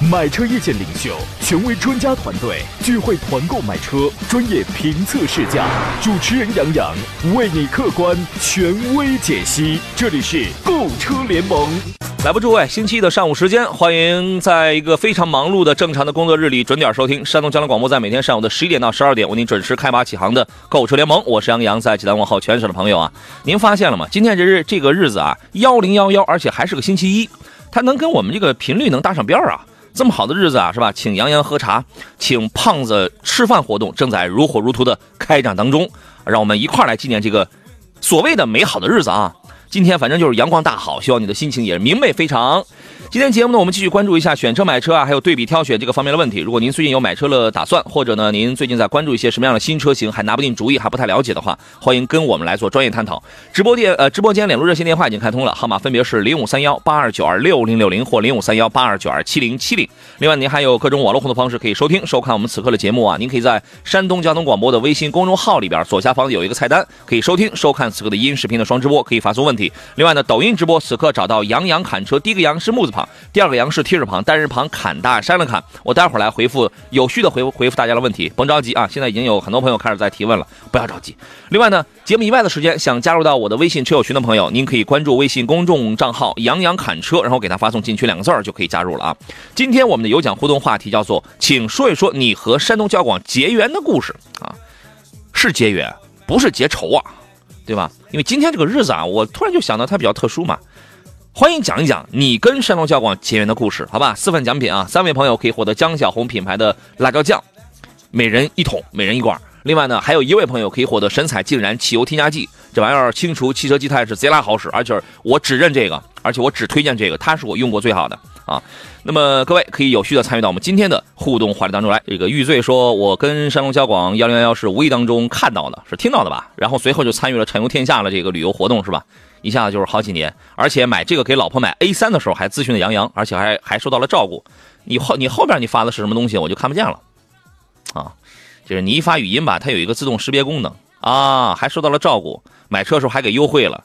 买车意见领袖，权威专家团队聚会团购买车，专业评测试驾，主持人杨洋为你客观权威解析。这里是购车联盟。来吧，诸位，星期一的上午时间，欢迎在一个非常忙碌的正常的工作日里准点收听山东交通广播，在每天上午的十一点到十二点为您准时开拔启航的购车联盟。我是杨洋，在济南问候全省的朋友啊。您发现了吗？今天这日这个日子啊，幺零幺幺，而且还是个星期一，它能跟我们这个频率能搭上边儿啊。这么好的日子啊，是吧？请杨洋喝茶，请胖子吃饭，活动正在如火如荼的开展当中，让我们一块儿来纪念这个所谓的美好的日子啊！今天反正就是阳光大好，希望你的心情也明媚非常。今天节目呢，我们继续关注一下选车买车啊，还有对比挑选这个方面的问题。如果您最近有买车的打算，或者呢，您最近在关注一些什么样的新车型，还拿不定主意，还不太了解的话，欢迎跟我们来做专业探讨。直播电呃，直播间两路热线电话已经开通了，号码分别是零五三幺八二九二六零六零或零五三幺八二九二七零七零。另外，您还有各种网络互动方式可以收听收看我们此刻的节目啊。您可以在山东交通广播的微信公众号里边左下方有一个菜单，可以收听收看此刻的音视频的双直播，可以发送问题。另外呢，抖音直播此刻找到杨洋侃车，第一个杨是木字旁，第二个杨是。是提手旁，单人旁，砍大山了砍。我待会儿来回复有序的回回复大家的问题，甭着急啊！现在已经有很多朋友开始在提问了，不要着急。另外呢，节目以外的时间，想加入到我的微信车友群的朋友，您可以关注微信公众账号“杨洋侃车”，然后给他发送进群两个字儿就可以加入了啊。今天我们的有奖互动话题叫做，请说一说你和山东交广结缘的故事啊，是结缘，不是结仇啊，对吧？因为今天这个日子啊，我突然就想到它比较特殊嘛。欢迎讲一讲你跟山东交广结缘的故事，好吧？四份奖品啊，三位朋友可以获得江小红品牌的辣椒酱，每人一桶，每人一罐。另外呢，还有一位朋友可以获得神采净燃汽油添加剂，这玩意儿清除汽车积碳是贼拉好使，而且我只认这个，而且我只推荐这个，它是我用过最好的啊。那么各位可以有序的参与到我们今天的互动话题当中来。这个玉醉说，我跟山东交广幺零幺幺是无意当中看到的，是听到的吧？然后随后就参与了畅游天下的这个旅游活动，是吧？一下子就是好几年，而且买这个给老婆买 A 三的时候还咨询了杨洋，而且还还受到了照顾。你后你后边你发的是什么东西，我就看不见了，啊，就是你一发语音吧，它有一个自动识别功能啊，还受到了照顾，买车时候还给优惠了，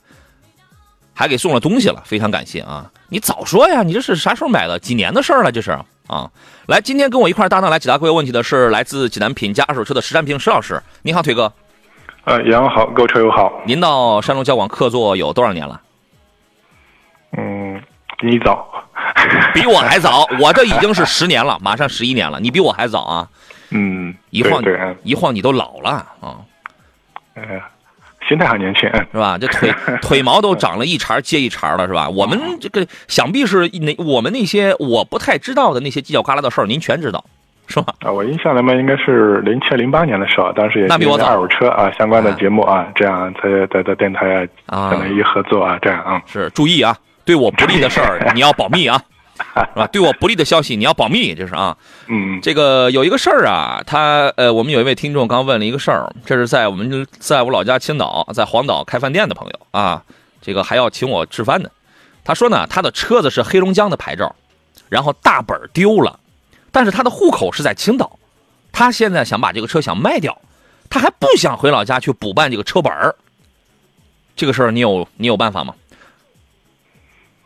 还给送了东西了，非常感谢啊！你早说呀，你这是啥时候买的？几年的事儿了，这是啊。来，今天跟我一块搭档来解答各位问题的是来自济南品家二手车的石占平石老师，你好，腿哥。呃，杨好，各位车友好。您到山东交广客座有多少年了？嗯，比你早，比我还早。我这已经是十年了，马上十一年了。你比我还早啊？嗯，一晃对，一晃你都老了啊。呃，心态还年轻，是吧？这腿 腿毛都长了一茬接一茬了，是吧？我们这个想必是那我们那些我不太知道的那些犄角旮旯的事儿，您全知道。是吧？啊，我印象里面应该是零七零八年的时候，当时也是二手车啊相关的节目啊，这样在在在电台啊，可能一合作啊，这样啊。是，注意啊，对我不利的事儿 你要保密啊，是吧？对我不利的消息你要保密，这是啊。嗯。这个有一个事儿啊，他呃，我们有一位听众刚问了一个事儿，这是在我们在我老家青岛，在黄岛开饭店的朋友啊，这个还要请我吃饭呢。他说呢，他的车子是黑龙江的牌照，然后大本丢了。但是他的户口是在青岛，他现在想把这个车想卖掉，他还不想回老家去补办这个车本儿。这个事儿你有你有办法吗？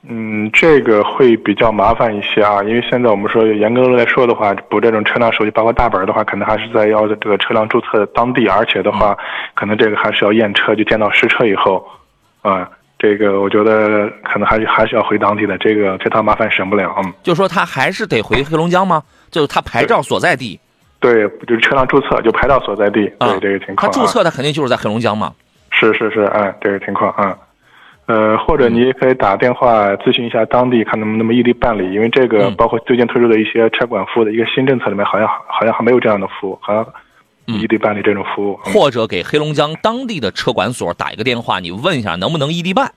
嗯，这个会比较麻烦一些啊，因为现在我们说严格来说的话，补这种车辆手续，包括大本的话，可能还是在要这个车辆注册当地，而且的话，可能这个还是要验车，就见到实车以后，啊。这个我觉得可能还是还是要回当地的，这个这趟麻烦省不了。嗯，就说他还是得回黑龙江吗？就是他牌照所在地？对，就是车辆注册就牌照所在地。对这个情况，他注册的肯定就是在黑龙江嘛。是是是，嗯，这个情况，嗯，呃，或者你也可以打电话咨询一下当地，看能不能异地办理，因为这个包括最近推出的一些车管服务的一个新政策里面，好像好像还没有这样的服务，好像。异地办理这种服务，或者给黑龙江当地的车管所打一个电话，你问一下能不能异地办。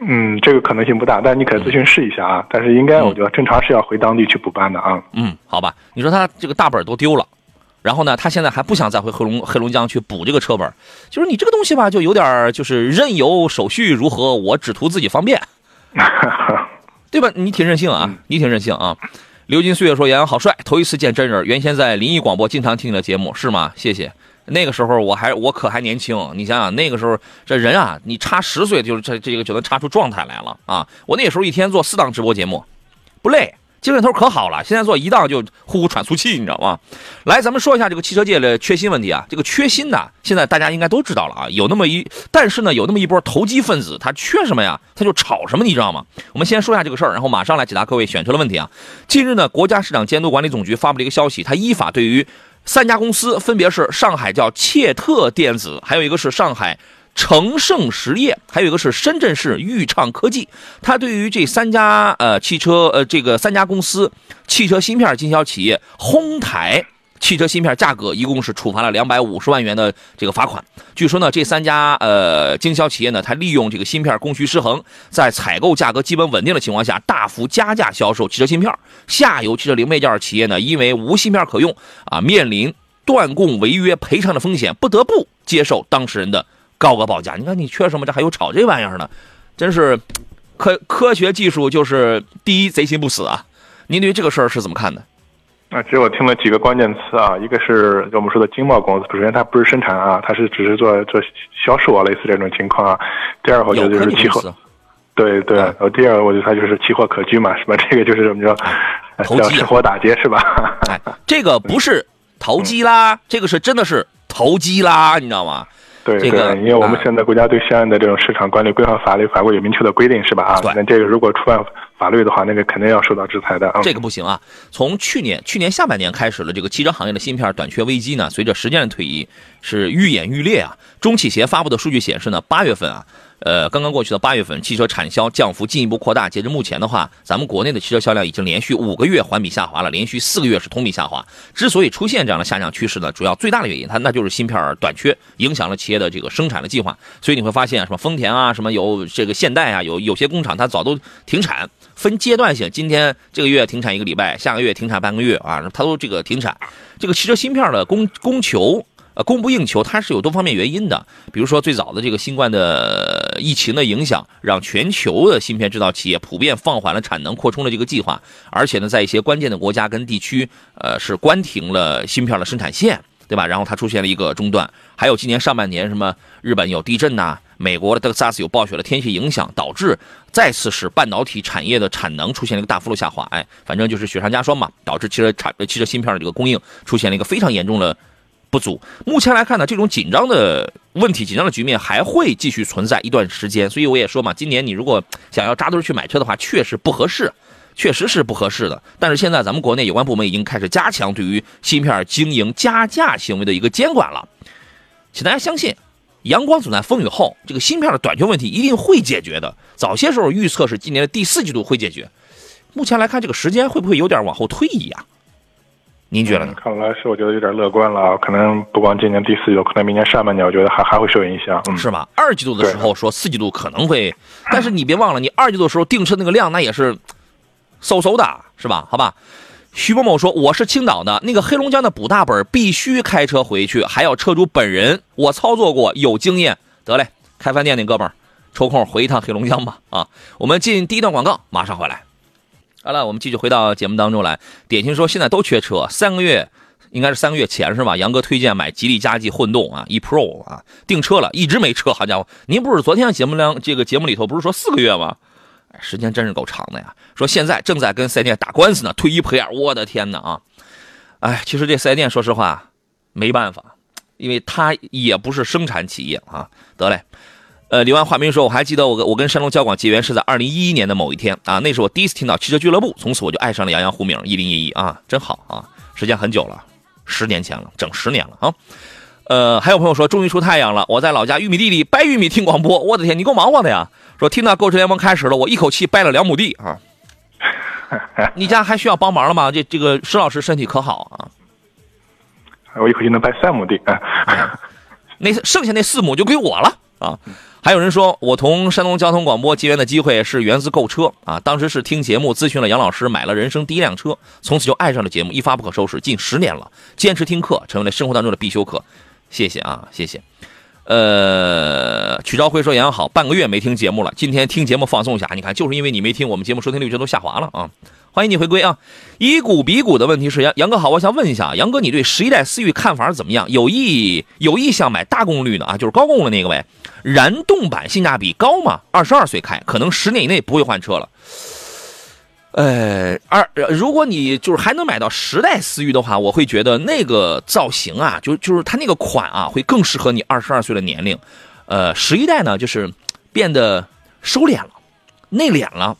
嗯，这个可能性不大，但你可以咨询试一下啊。但是应该，我觉得正常是要回当地去补办的啊。嗯，好吧。你说他这个大本都丢了，然后呢，他现在还不想再回黑龙黑龙江去补这个车本，就是你这个东西吧，就有点就是任由手续如何，我只图自己方便，对吧？你挺任性啊，你挺任性啊。流金岁月说杨洋好帅，头一次见真人。原先在临沂广播经常听你的节目，是吗？谢谢。那个时候我还我可还年轻，你想想那个时候这人啊，你差十岁就是这这个就能差出状态来了啊！我那时候一天做四档直播节目，不累。精神头可好了，现在做一档就呼呼喘粗气，你知道吗？来，咱们说一下这个汽车界的缺芯问题啊。这个缺芯呢，现在大家应该都知道了啊。有那么一，但是呢，有那么一波投机分子，他缺什么呀？他就炒什么，你知道吗？我们先说一下这个事儿，然后马上来解答各位选车的问题啊。近日呢，国家市场监督管理总局发布了一个消息，它依法对于三家公司，分别是上海叫切特电子，还有一个是上海。成盛实业，还有一个是深圳市豫畅科技，它对于这三家呃汽车呃这个三家公司汽车芯片经销企业哄抬汽车芯片价格，一共是处罚了两百五十万元的这个罚款。据说呢，这三家呃经销企业呢，它利用这个芯片供需失衡，在采购价格基本稳定的情况下，大幅加价销售汽车芯片。下游汽车零配件企业呢，因为无芯片可用啊，面临断供违约赔偿的风险，不得不接受当事人的。高额报价，你看你缺什么？这还有炒这玩意儿呢，真是科科学技术就是第一，贼心不死啊！您对于这个事儿是怎么看的？啊，其实我听了几个关键词啊，一个是我们说的经贸公司，首先它不是生产啊，它是只是做做销售啊，类似这种情况啊。第二，我觉得就是期货，对对。然后第二，我觉得它就是期货可居嘛，是吧？这个就是怎么说，叫趁火打劫是吧？哎，这个不是投机啦，这个是真的是投机啦，你知道吗？对对，因为我们现在国家对相应的这种市场管理规范法律法规有明确的规定，是吧？啊，那这个如果触犯法律的话，那个肯定要受到制裁的啊。这个不行啊！从去年去年下半年开始了，这个汽车行业的芯片短缺危机呢，随着时间的推移是愈演愈烈啊。中汽协发布的数据显示呢，八月份啊。呃，刚刚过去的八月份，汽车产销降幅进一步扩大。截至目前的话，咱们国内的汽车销量已经连续五个月环比下滑了，连续四个月是同比下滑。之所以出现这样的下降趋势呢，主要最大的原因，它那就是芯片短缺，影响了企业的这个生产的计划。所以你会发现啊，什么丰田啊，什么有这个现代啊，有有些工厂它早都停产，分阶段性，今天这个月停产一个礼拜，下个月停产半个月啊，它都这个停产。这个汽车芯片的供供求。呃，供不应求，它是有多方面原因的。比如说，最早的这个新冠的疫情的影响，让全球的芯片制造企业普遍放缓了产能扩充的这个计划，而且呢，在一些关键的国家跟地区，呃，是关停了芯片的生产线，对吧？然后它出现了一个中断。还有今年上半年，什么日本有地震呐，美国的德克萨斯有暴雪的天气影响，导致再次使半导体产业的产能出现了一个大幅度下滑。哎，反正就是雪上加霜嘛，导致汽车产汽车芯片的这个供应出现了一个非常严重的。不足。目前来看呢，这种紧张的问题、紧张的局面还会继续存在一段时间。所以我也说嘛，今年你如果想要扎堆去买车的话，确实不合适，确实是不合适的。但是现在咱们国内有关部门已经开始加强对于芯片经营加价行为的一个监管了。请大家相信，阳光总在风雨后，这个芯片的短缺问题一定会解决的。早些时候预测是今年的第四季度会解决，目前来看，这个时间会不会有点往后推移呀？您觉得呢？看来是我觉得有点乐观了，可能不光今年第四季度，可能明年上半年，我觉得还还会受影响，是吧？二季度的时候说四季度可能会，但是你别忘了，你二季度的时候订车那个量那也是嗖嗖的，是吧？好吧。徐某某说：“我是青岛的，那个黑龙江的补大本必须开车回去，还要车主本人，我操作过，有经验。得嘞，开饭店那哥们儿，抽空回一趟黑龙江吧。啊，我们进第一段广告，马上回来。”好了，我们继续回到节目当中来。典型说现在都缺车，三个月应该是三个月前是吧？杨哥推荐买吉利嘉际混动啊，e Pro 啊，订车了，一直没车。好家伙，您不是昨天节目量这个节目里头不是说四个月吗？时间真是够长的呀。说现在正在跟四 S 店打官司呢，退一赔二，我的天哪啊！哎，其实这四 S 店说实话没办法，因为他也不是生产企业啊。得嘞。呃，李万华明说，我还记得我跟我跟山东交广结缘是在二零一一年的某一天啊，那是我第一次听到汽车俱乐部，从此我就爱上了杨洋胡明一零一一啊，真好啊，时间很久了，十年前了，整十年了啊。呃，还有朋友说，终于出太阳了，我在老家玉米地里掰玉米听广播，我的天，你够忙活的呀！说听到购车联盟开始了，我一口气掰了两亩地啊。你家还需要帮忙了吗？这这个石老师身体可好啊？我一口气能掰三亩地啊。那剩下那四亩就归我了啊。还有人说，我同山东交通广播结缘的机会是源自购车啊，当时是听节目咨询了杨老师，买了人生第一辆车，从此就爱上了节目，一发不可收拾，近十年了，坚持听课成为了生活当中的必修课。谢谢啊，谢谢。呃，曲朝辉说：“杨好，半个月没听节目了，今天听节目放松一下。你看，就是因为你没听，我们节目收听率就都下滑了啊！欢迎你回归啊！以股比股的问题是杨杨哥好，我想问一下，杨哥，你对十一代思域看法怎么样？有意有意向买大功率的啊，就是高功率那个呗？燃动版性价比高吗？二十二岁开，可能十年以内不会换车了。呃，二如果你就是还能买到十代思域的话，我会觉得那个造型啊，就就是它那个款啊，会更适合你二十二岁的年龄。呃，十一代呢，就是变得收敛了，内敛了，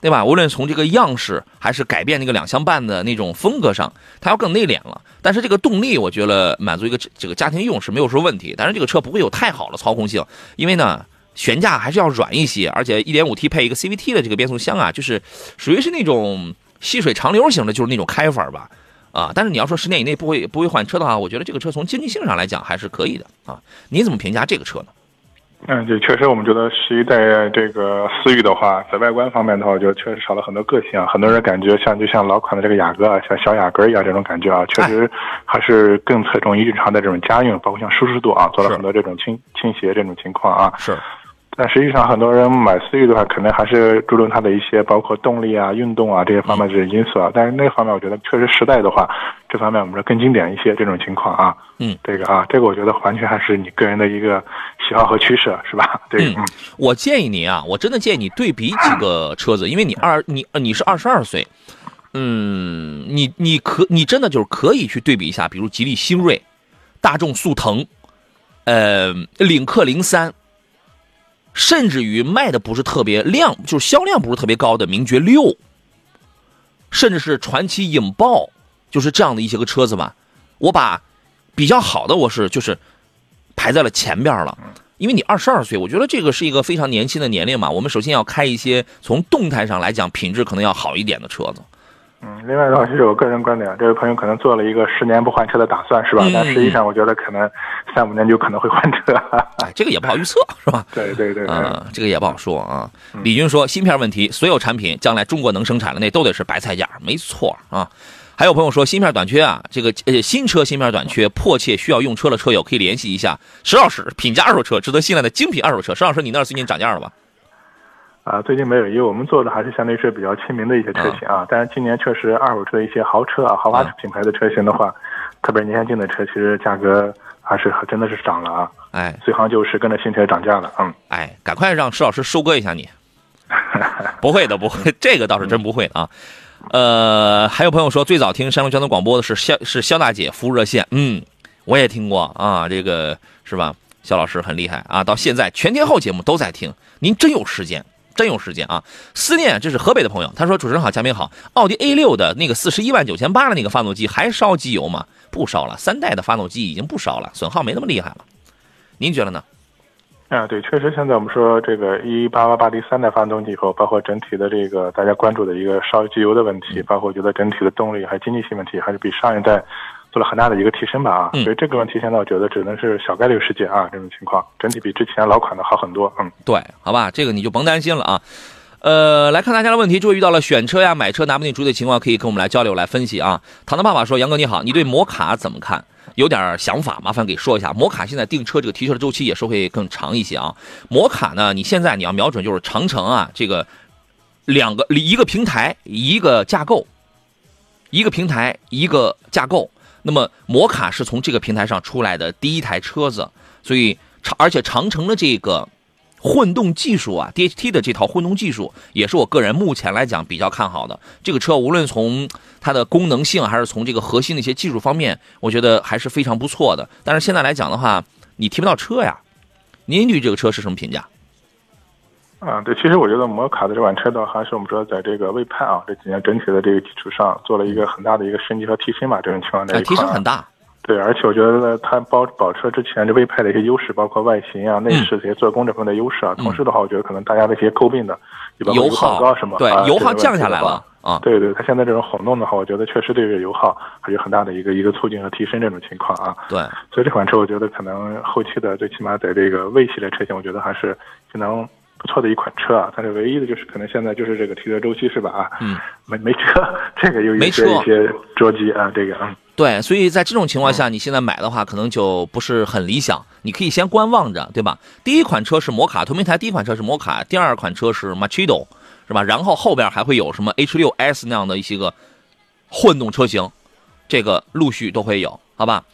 对吧？无论从这个样式还是改变那个两厢半的那种风格上，它要更内敛了。但是这个动力，我觉得满足一个这个家庭用是没有什么问题。但是这个车不会有太好的操控性，因为呢。悬架还是要软一些，而且 1.5T 配一个 CVT 的这个变速箱啊，就是属于是那种细水长流型的，就是那种开法吧，啊，但是你要说十年以内不会不会换车的话，我觉得这个车从经济性上来讲还是可以的啊。你怎么评价这个车呢？嗯，对确实，我们觉得十一代这个思域的话，在外观方面的话，我觉得确实少了很多个性啊。很多人感觉像就像老款的这个雅阁啊，像小雅阁一样这种感觉啊，确实还是更侧重于日常的这种家用，包括像舒适度啊，做了很多这种倾倾斜这种情况啊。是。但实际上，很多人买思域的话，可能还是注重它的一些包括动力啊、运动啊这些方面的因素啊。但是那方面，我觉得确实时代的话，这方面我们说更经典一些这种情况啊。嗯，这个啊，这个我觉得完全还是你个人的一个喜好和取舍，是吧？对。嗯，我建议你啊，我真的建议你对比几个车子，因为你二你你是二十二岁，嗯，你你可你真的就是可以去对比一下，比如吉利星瑞、大众速腾、呃领克零三。甚至于卖的不是特别量，就是销量不是特别高的名爵六，甚至是传奇影豹，就是这样的一些个车子吧。我把比较好的，我是就是排在了前边了。因为你二十二岁，我觉得这个是一个非常年轻的年龄嘛。我们首先要开一些从动态上来讲品质可能要好一点的车子。嗯，另外的话，其实我个人观点，这位朋友可能做了一个十年不换车的打算，是吧？但实际上，我觉得可能三五年就可能会换车。哎，这个也不好预测，是吧？对对对，嗯，这个也不好说啊。李军说，芯片问题，所有产品将来中国能生产的那都得是白菜价，没错啊。还有朋友说，芯片短缺啊，这个呃新车芯片短缺，迫切需要用车的车友可以联系一下石老师，品价二手车，值得信赖的精品二手车。石老师，你那最近涨价了吧？啊，最近没有，因为我们做的还是相对是比较亲民的一些车型啊。但是今年确实二手车的一些豪车啊、豪华品牌的车型的话，特别年限近的车，其实价格还是真的是涨了啊。哎，随行就是跟着新车涨价了。嗯，哎，赶快让施老师收割一下你。不会的，不会，这个倒是真不会啊。呃，还有朋友说，最早听山东交通广播的是肖是肖大姐服务热线，嗯，我也听过啊，这个是吧？肖老师很厉害啊，到现在全天候节目都在听，您真有时间。真有时间啊！思念，这是河北的朋友，他说：“主持人好，嘉宾好。奥迪 A 六的那个四十一万九千八的那个发动机还烧机油吗？不烧了，三代的发动机已经不烧了，损耗没那么厉害了。您觉得呢？”啊，对，确实，现在我们说这个一八八八第三代发动机以后，包括整体的这个大家关注的一个烧机油的问题，包括我觉得整体的动力还有经济性问题，还是比上一代。做了很大的一个提升吧啊，所以这个问题现在我觉得只能是小概率事件啊，这种情况整体比之前老款的好很多。嗯，对，好吧，这个你就甭担心了啊。呃，来看大家的问题，诸位遇到了选车呀、买车拿不定主意的情况，可以跟我们来交流来分析啊。糖糖爸爸说：“杨哥你好，你对摩卡怎么看？有点想法，麻烦给说一下。摩卡现在订车这个提车的周期也是会更长一些啊。摩卡呢，你现在你要瞄准就是长城啊，这个两个一个平台一个架构，一个平台一个架构。”那么，摩卡是从这个平台上出来的第一台车子，所以长而且长城的这个混动技术啊，DHT 的这套混动技术，也是我个人目前来讲比较看好的。这个车无论从它的功能性，还是从这个核心的一些技术方面，我觉得还是非常不错的。但是现在来讲的话，你提不到车呀。您对这个车是什么评价？啊，对，其实我觉得摩卡的这款车的话，还是我们说在这个魏派啊这几年整体的这个基础上，做了一个很大的一个升级和提升吧。这种情况在一提升很大。对，而且我觉得它包保持了之前这魏派的一些优势，包括外形啊、内饰这些做工这方面的优势啊。同时的话，我觉得可能大家的一些诟病的，油耗高什么？对，油耗降下来了啊。对对，它现在这种混动的话，我觉得确实对这个油耗还有很大的一个一个促进和提升这种情况啊。对，所以这款车我觉得可能后期的最起码在这个魏系列车型，我觉得还是可能。不错的一款车啊，但是唯一的就是可能现在就是这个提车周期是吧？啊，嗯，没没车，这个有一些一些着急啊，这个啊。对，所以在这种情况下，你现在买的话，可能就不是很理想。你可以先观望着，对吧？第一款车是摩卡，同平台第一款车是摩卡，第二款车是 Machido，是吧？然后后边还会有什么 H6S 那样的一些个混动车型，这个陆续都会有，好吧？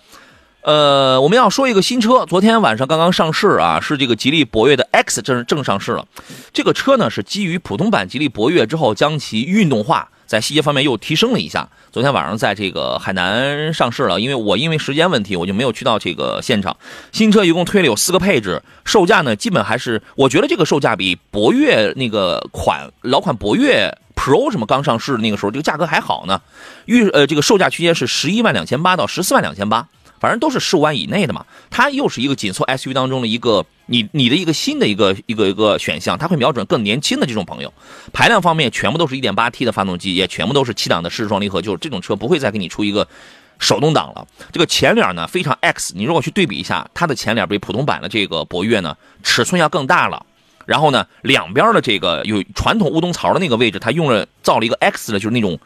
呃，我们要说一个新车，昨天晚上刚刚上市啊，是这个吉利博越的 X 正正上市了。这个车呢是基于普通版吉利博越之后，将其运动化，在细节方面又提升了一下。昨天晚上在这个海南上市了，因为我因为时间问题，我就没有去到这个现场。新车一共推了有四个配置，售价呢基本还是，我觉得这个售价比博越那个款老款博越 Pro 什么刚上市那个时候，这个价格还好呢。预呃这个售价区间是十一万两千八到十四万两千八。反正都是十五万以内的嘛，它又是一个紧凑 SUV 当中的一个你你的一个新的一个一个一个选项，它会瞄准更年轻的这种朋友。排量方面全部都是 1.8T 的发动机，也全部都是七档的湿式双离合，就是这种车不会再给你出一个手动挡了。这个前脸呢非常 X，你如果去对比一下，它的前脸比普通版的这个博越呢尺寸要更大了。然后呢两边的这个有传统乌冬槽的那个位置，它用了造了一个 X 的，就是那种。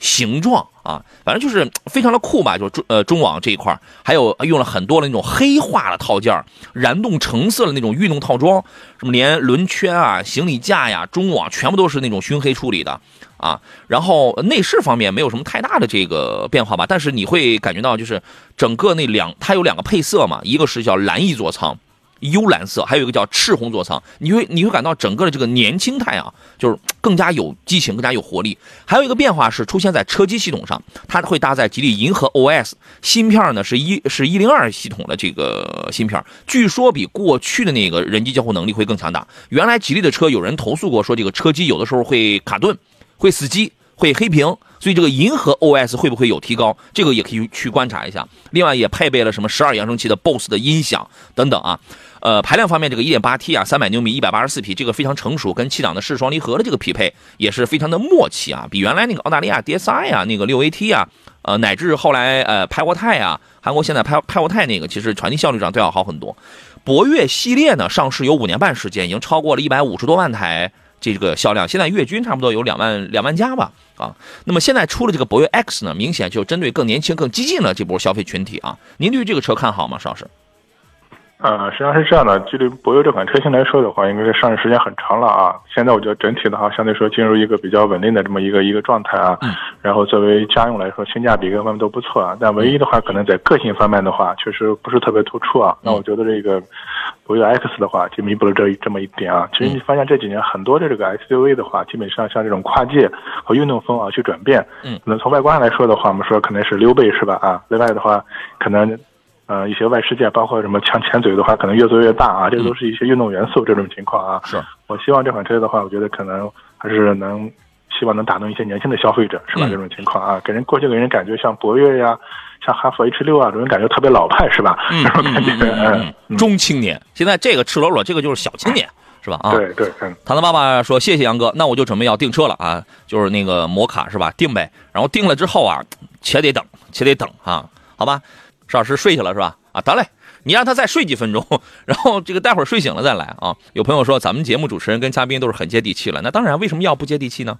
形状啊，反正就是非常的酷吧，就中呃中网这一块还有用了很多的那种黑化的套件燃动橙色的那种运动套装，什么连轮圈啊、行李架呀、中网全部都是那种熏黑处理的啊。然后内饰方面没有什么太大的这个变化吧，但是你会感觉到就是整个那两它有两个配色嘛，一个是叫蓝翼座舱。幽蓝色，还有一个叫赤红座舱，你会你会感到整个的这个年轻态啊，就是更加有激情，更加有活力。还有一个变化是出现在车机系统上，它会搭载吉利银河 OS 芯片呢，是一是一零二系统的这个芯片，据说比过去的那个人机交互能力会更强大。原来吉利的车有人投诉过，说这个车机有的时候会卡顿，会死机，会黑屏。所以这个银河 OS 会不会有提高？这个也可以去观察一下。另外也配备了什么十二扬声器的 BOSS 的音响等等啊。呃，排量方面，这个 1.8T 啊，三百牛米，一百八十四匹，这个非常成熟，跟七档的湿双离合的这个匹配也是非常的默契啊。比原来那个澳大利亚 DSI 啊，那个六 AT 啊，呃，乃至后来呃派沃泰啊，韩国现在派派沃泰那个，其实传递效率上都要好很多。博越系列呢，上市有五年半时间，已经超过了一百五十多万台。这个销量现在月均差不多有两万两万加吧，啊，那么现在出了这个博越 X 呢，明显就针对更年轻、更激进的这波消费群体啊。您对这个车看好吗，邵老师？呃，实际上是这样的，距离博越这款车型来说的话，应该是上市时间很长了啊。现在我觉得整体的话，相对说进入一个比较稳定的这么一个一个状态啊。嗯。然后作为家用来说，性价比各方面都不错啊。但唯一的话，可能在个性方面的话，确实不是特别突出啊。那我觉得这个博越 X 的话，就弥补了这这么一点啊。其实你发现这几年很多的这个 SUV 的话，基本上像这种跨界和运动风啊去转变。嗯。可能从外观上来说的话，我们说可能是溜背是吧？啊。另外的话，可能。呃，一些外事件，包括什么抢前嘴的话，可能越做越大啊，这都是一些运动元素这种情况啊。是我希望这款车的话，我觉得可能还是能，希望能打动一些年轻的消费者，是吧？这种情况啊，给人过去给人感觉像博越呀，像哈弗 H 六啊，这种感觉特别老派，是吧？这种感觉，嗯，中青年。现在这个赤裸裸，这个就是小青年，是吧？啊，对对。唐唐爸爸说：“谢谢杨哥，那我就准备要订车了啊，就是那个摩卡是吧？订呗。然后订了之后啊，且得等，且得等啊，好吧？邵老师睡去了是吧？啊，得嘞。”你让他再睡几分钟，然后这个待会儿睡醒了再来啊！有朋友说咱们节目主持人跟嘉宾都是很接地气了，那当然，为什么要不接地气呢？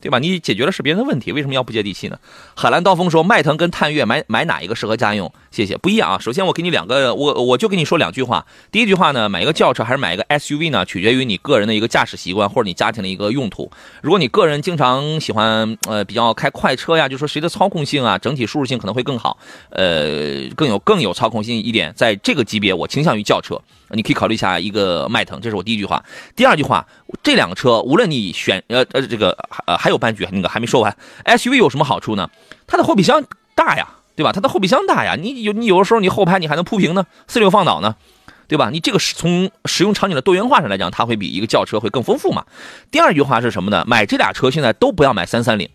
对吧？你解决的是别人的问题，为什么要不接地气呢？海蓝刀锋说，迈腾跟探岳买买哪一个适合家用？谢谢，不一样啊。首先我给你两个，我我就跟你说两句话。第一句话呢，买一个轿车还是买一个 SUV 呢？取决于你个人的一个驾驶习惯或者你家庭的一个用途。如果你个人经常喜欢呃比较开快车呀，就说谁的操控性啊，整体舒适性可能会更好，呃更有更有操控性一点，在这个级别我倾向于轿车。你可以考虑一下一个迈腾，这是我第一句话。第二句话，这两个车无论你选呃呃这个呃还有半句那个还没说完，SUV 有什么好处呢？它的后备箱大呀，对吧？它的后备箱大呀，你有你有的时候你后排你还能铺平呢，四六放倒呢，对吧？你这个从使用场景的多元化上来讲，它会比一个轿车会更丰富嘛。第二句话是什么呢？买这俩车现在都不要买三三零，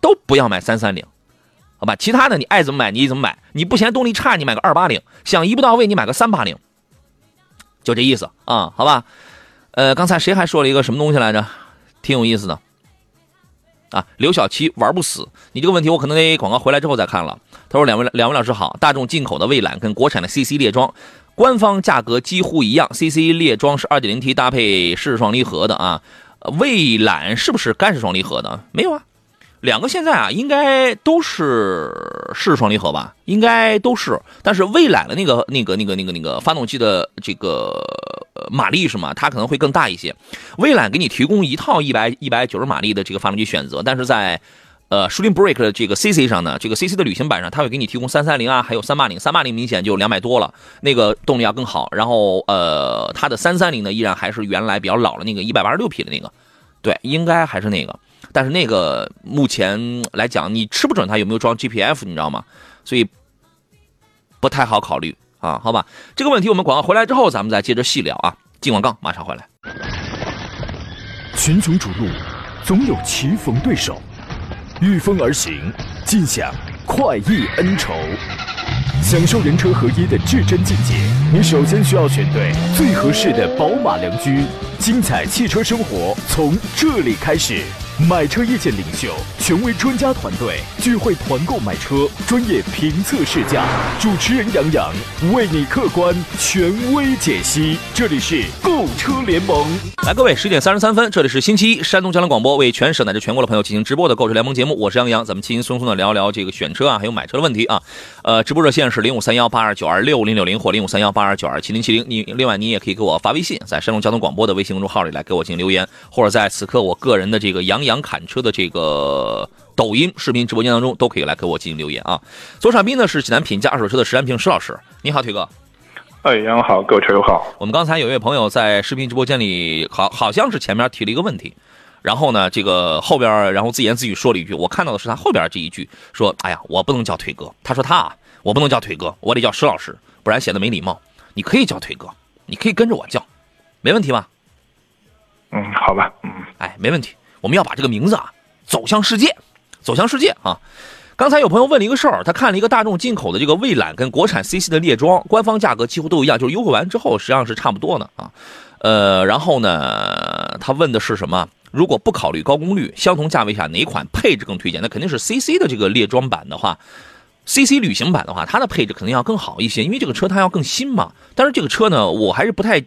都不要买三三零，好吧？其他的你爱怎么买你怎么买，你不嫌动力差你买个二八零，想一步到位你买个三八零。就这意思啊，好吧，呃，刚才谁还说了一个什么东西来着？挺有意思的啊。刘小七玩不死，你这个问题我可能得广告回来之后再看了。他说：“两位两位老师好，大众进口的蔚揽跟国产的 CC 列装，官方价格几乎一样。CC 列装是 2.0T 搭配湿双离合的啊，蔚揽是不是干式双离合的？没有啊，两个现在啊，应该都是是双离合吧？应该都是，但是蔚揽的那个、那个、那个、那个、那个发动机的这个马力是吗？它可能会更大一些。蔚揽给你提供一套一百一百九十马力的这个发动机选择，但是在呃 Shooting Brake 的这个 CC 上呢，这个 CC 的旅行版上，它会给你提供三三零啊，还有三八零。三八零明显就两百多了，那个动力要更好。然后呃，它的三三零呢，依然还是原来比较老的那个一百八十六匹的那个，对，应该还是那个。但是那个目前来讲，你吃不准它有没有装 GPF，你知道吗？所以不太好考虑啊，好吧？这个问题我们广告回来之后，咱们再接着细聊啊。进广告，马上回来。群雄逐鹿，总有棋逢对手，御风而行，尽享快意恩仇。享受人车合一的至臻境界，你首先需要选对最合适的宝马良驹。精彩汽车生活从这里开始。买车意见领袖，权威专家团队聚会团购买车，专业评测试驾，主持人杨洋为你客观权威解析。这里是购车联盟。来，各位，十点三十三分，这里是星期一，山东交通广播为全省乃至全国的朋友进行直播的购车联盟节目，我是杨洋，咱们轻轻松松的聊聊这个选车啊，还有买车的问题啊。呃，直播热线是零五三幺八二九二六零六零或零五三幺八二九二七零七零。你另外你也可以给我发微信，在山东交通广播的微信公众号里来给我进行留言，或者在此刻我个人的这个杨洋洋侃车的这个抖音视频直播间当中都可以来给我进行留言啊。左闪宾呢是济南品价二手车的石安平石老师，你好，腿哥。哎，杨好，各位车友好。我们刚才有一位朋友在视频直播间里，好好像是前面提了一个问题，然后呢，这个后边然后自言自语说了一句，我看到的是他后边这一句，说，哎呀，我不能叫腿哥，他说他啊，我不能叫腿哥，我得叫石老师，不然显得没礼貌。你可以叫腿哥，你可以跟着我叫，没问题吧？嗯，好吧，嗯，哎，没问题。我们要把这个名字啊走向世界，走向世界啊！刚才有朋友问了一个事儿，他看了一个大众进口的这个蔚揽跟国产 CC 的列装，官方价格几乎都一样，就是优惠完之后实际上是差不多的啊。呃，然后呢，他问的是什么？如果不考虑高功率，相同价位下哪款配置更推荐？那肯定是 CC 的这个列装版的话，CC 旅行版的话，它的配置肯定要更好一些，因为这个车它要更新嘛。但是这个车呢，我还是不太。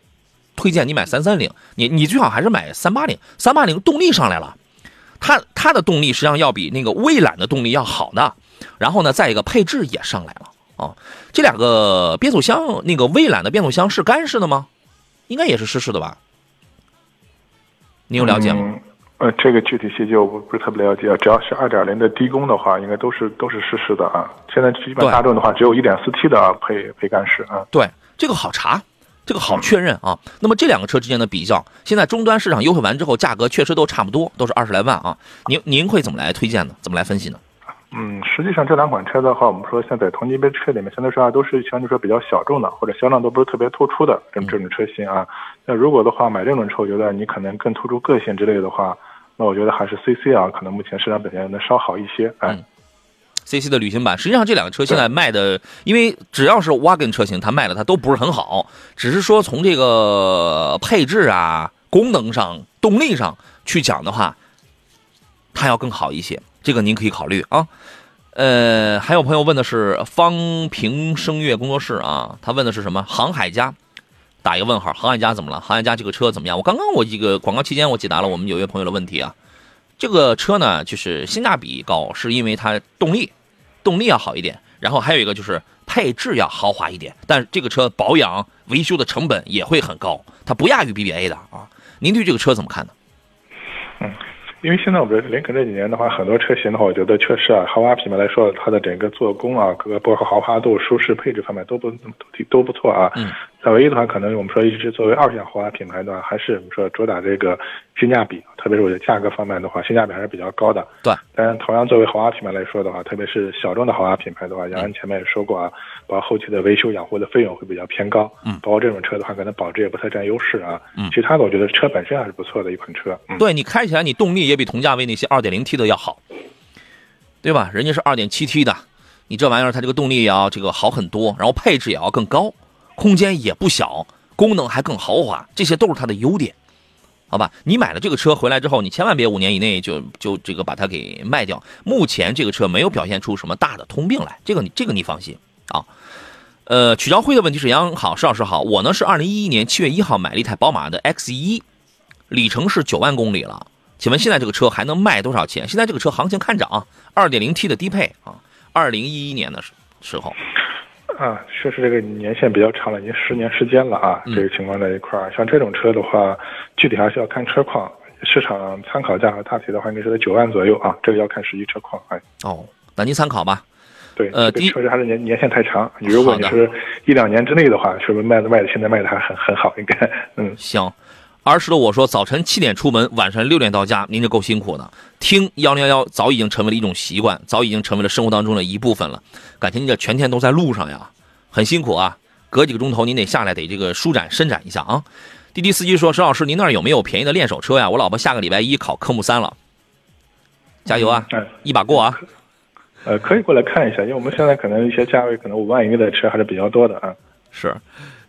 推荐你买三三零，你你最好还是买三八零。三八零动力上来了，它它的动力实际上要比那个蔚揽的动力要好的。然后呢，再一个配置也上来了啊。这两个变速箱，那个蔚揽的变速箱是干式的吗？应该也是湿式的吧？你有了解吗？呃，这个具体细节我不不是特别了解。只要是二点零的低功的话，应该都是都是湿式的啊。现在基本大众的话，只有一点四 T 的配配干式啊。对，这个好查。这个好确认啊！那么这两个车之间的比较，现在终端市场优惠完之后，价格确实都差不多，都是二十来万啊。您您会怎么来推荐呢？怎么来分析呢？嗯，实际上这两款车的话，我们说现在同级别车里面，相对说啊都是相对说比较小众的，或者销量都不是特别突出的这这种车型啊。那如果的话买这种车，我觉得你可能更突出个性之类的话，那我觉得还是 CC 啊，可能目前市场表现能稍好一些。哎。C C 的旅行版，实际上这两个车现在卖的，因为只要是 Wagon 车型，它卖的它都不是很好，只是说从这个配置啊、功能上、动力上去讲的话，它要更好一些，这个您可以考虑啊。呃，还有朋友问的是方平声乐工作室啊，他问的是什么？航海家，打一个问号，航海家怎么了？航海家这个车怎么样？我刚刚我一个广告期间我解答了我们有一位朋友的问题啊。这个车呢，就是性价比高，是因为它动力，动力要好一点，然后还有一个就是配置要豪华一点。但这个车保养维修的成本也会很高，它不亚于 BBA 的啊。您对这个车怎么看呢？嗯，因为现在我觉得林肯这几年的话，很多车型的话，我觉得确实啊，豪华品牌来说，它的整个做工啊，各个包括豪华度、舒适、配置方面都不都都不错啊。嗯。在唯一的话，可能我们说一直作为二线豪华品牌的话，还是我们说主打这个性价比，特别是我觉得价格方面的话，性价比还是比较高的。对。但同样作为豪华品牌来说的话，特别是小众的豪华品牌的话，杨安前面也说过啊，包括后期的维修养护的费用会比较偏高。嗯。包括这种车的话，可能保值也不太占优势啊。嗯。其他的我觉得车本身还是不错的一款车。嗯。对你开起来，你动力也比同价位那些二点零 T 的要好，对吧？人家是二点七 T 的，你这玩意儿它这个动力也要这个好很多，然后配置也要更高，空间也不小。功能还更豪华，这些都是它的优点，好吧？你买了这个车回来之后，你千万别五年以内就就这个把它给卖掉。目前这个车没有表现出什么大的通病来，这个你这个你放心啊。呃，曲朝辉的问题是：杨好，石老师好，我呢是二零一一年七月一号买了一台宝马的 X 一，里程是九万公里了，请问现在这个车还能卖多少钱？现在这个车行情看涨，二点零 T 的低配啊，二零一一年的时时候，啊，确实这个年限比较长了，已经十年时间了啊。嗯这个情况在一块儿，像这种车的话，具体还是要看车况，市场参考价和大体的话，应该是在九万左右啊。这个要看实际车况，哎。哦，那您参考吧。对，呃第一这个确实还是年年限太长。你如果你是一两年之内的话，是不是卖的卖的现在卖的还很很好？应该，嗯，行，儿时的我说，早晨七点出门，晚上六点到家，您这够辛苦的。听幺零幺幺早已经成为了一种习惯，早已经成为了生活当中的一部分了。感情您这全天都在路上呀，很辛苦啊。隔几个钟头您得下来，得这个舒展伸展一下啊。滴滴司机说：“石老师，您那儿有没有便宜的练手车呀？我老婆下个礼拜一考科目三了，加油啊，哎，一把过啊！呃，可以过来看一下，因为我们现在可能一些价位可能五万以内的车还是比较多的啊。是，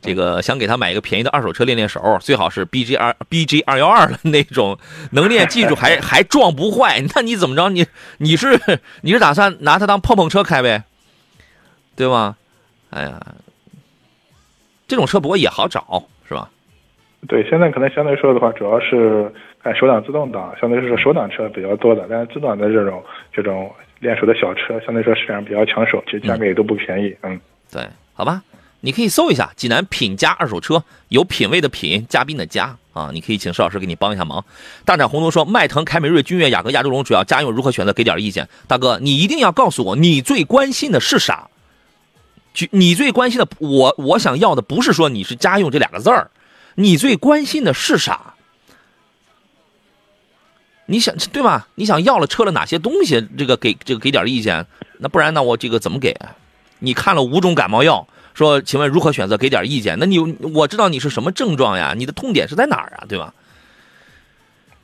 这个想给他买一个便宜的二手车练练手，最好是 B G 二 B G 二幺二的那种，能练技术还 还撞不坏。那你怎么着？你你是你是打算拿它当碰碰车开呗，对吗？哎呀，这种车不过也好找，是吧？对，现在可能相对说的话，主要是看手挡自动挡，相对来说手挡车比较多的，但是自动挡的这种这种练手的小车，相对说市场上比较抢手，其实价格也都不便宜。嗯，对，好吧，你可以搜一下济南品家二手车，有品位的品，嘉宾的嘉啊，你可以请邵老师给你帮一下忙。大展宏图说，迈腾、凯美瑞、君越、雅阁、亚洲龙主要家用如何选择？给点意见，大哥，你一定要告诉我你最关心的是啥？就你最关心的，我我想要的不是说你是家用这两个字儿，你最关心的是啥？你想对吧？你想要了车了哪些东西？这个给这个给点意见，那不然呢？我这个怎么给？你看了五种感冒药，说请问如何选择？给点意见。那你我知道你是什么症状呀？你的痛点是在哪儿啊？对吧？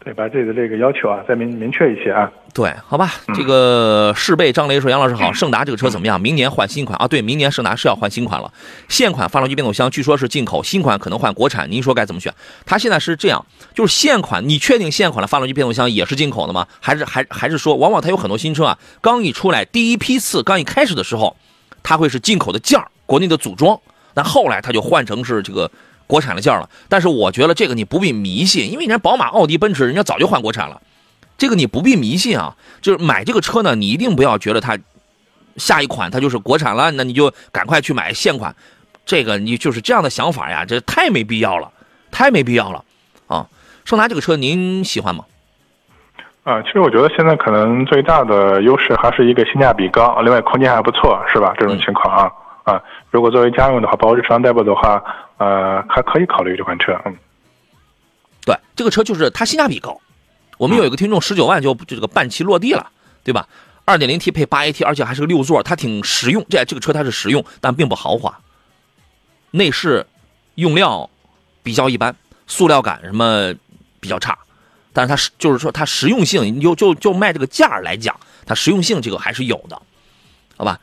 对，把自己的这个要求啊再明明确一些啊。对，好吧，这个世贝张雷说：“杨老师好，胜达这个车怎么样？明年换新款啊？对，明年胜达是要换新款了。现款发动机变速箱据说是进口，新款可能换国产，您说该怎么选？它现在是这样，就是现款，你确定现款的发动机变速箱也是进口的吗？还是还还是说，往往它有很多新车啊，刚一出来第一批次刚一开始的时候，它会是进口的件儿，国内的组装，那后来它就换成是这个国产的件了。但是我觉得这个你不必迷信，因为人家宝马、奥迪、奔驰人家早就换国产了。”这个你不必迷信啊，就是买这个车呢，你一定不要觉得它下一款它就是国产了，那你就赶快去买现款。这个你就是这样的想法呀，这太没必要了，太没必要了啊！胜达这个车您喜欢吗？啊，其实我觉得现在可能最大的优势还是一个性价比高，另外空间还不错，是吧？这种情况啊、啊，如果作为家用的话，包括日常代步的话，呃，还可以考虑这款车。嗯，对，这个车就是它性价比高。我们有一个听众十九万就就这个半期落地了，对吧？二点零 T 配八 AT，而且还是个六座，它挺实用。这这个车它是实用，但并不豪华。内饰用料比较一般，塑料感什么比较差，但是它是就是说它实用性，你就就就卖这个价来讲，它实用性这个还是有的，好吧？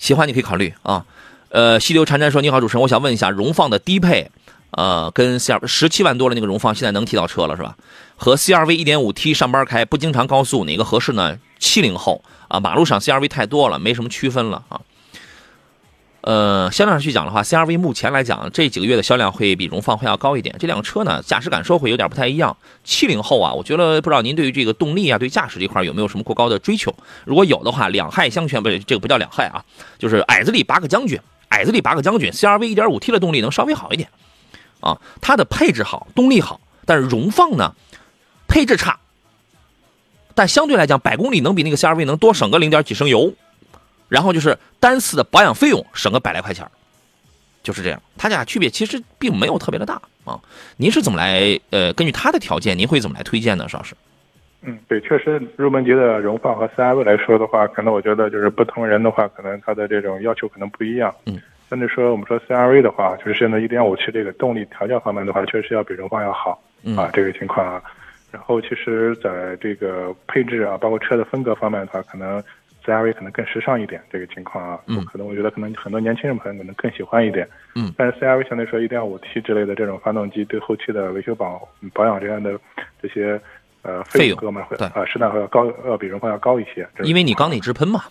喜欢你可以考虑啊。呃，溪流潺潺说：“你好，主持人，我想问一下，荣放的低配，呃，跟 CR 十七万多的那个荣放，现在能提到车了是吧？和 CRV 一点五 T 上班开，不经常高速，哪个合适呢？七零后啊，马路上 CRV 太多了，没什么区分了啊。呃，销量上去讲的话，CRV 目前来讲，这几个月的销量会比荣放会要高一点。这辆车呢，驾驶感受会有点不太一样。七零后啊，我觉得不知道您对于这个动力啊，对驾驶这块有没有什么过高的追求？如果有的话，两害相权不是这个不叫两害啊，就是矮子里拔个将军，矮子里拔个将军，CRV 1.5T 的动力能稍微好一点啊，它的配置好，动力好，但是荣放呢，配置差，但相对来讲，百公里能比那个 CRV 能多省个零点几升油。然后就是单次的保养费用省个百来块钱就是这样。它俩区别其实并没有特别的大啊。您是怎么来呃，根据它的条件，您会怎么来推荐呢？邵老师？嗯，对，确实入门级的荣放和 CRV 来说的话，可能我觉得就是不同人的话，可能他的这种要求可能不一样。嗯，甚至说我们说 CRV 的话，就是现在一点五 T 这个动力调教方面的话，确实要比荣放要好嗯啊，这个情况啊。然后其实在这个配置啊，包括车的风格方面的话，可能 CRV 可能更时尚一点，这个情况啊，嗯。可能我觉得可能很多年轻人朋友可能更喜欢一点。嗯，但是 CRV 相对说一点五 T 之类的这种发动机对后期的维修保保养这样的这些呃费用费用。各方面会对。啊，适当会要高，要比荣放要高一些。因为你缸内直喷嘛，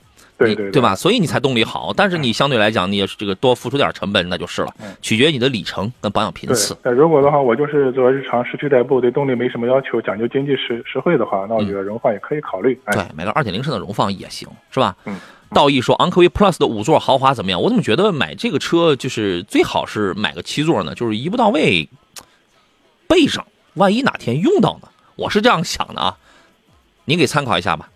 对对对吧？所以你才动力好，但是你相对来讲，你也是这个多付出点成本，那就是了，取决于你的里程跟保养频次。那如果的话，我就是做日常市区代步，对动力没什么要求，讲究经济实实惠的话，那我觉得荣放也可以考虑。对，买个二点零升的荣放也行，是吧？嗯。道义说昂科威 Plus 的五座豪华怎么样？我怎么觉得买这个车就是最好是买个七座呢？就是一步到位，备上，万一哪天用到呢？我是这样想的啊，您给参考一下吧。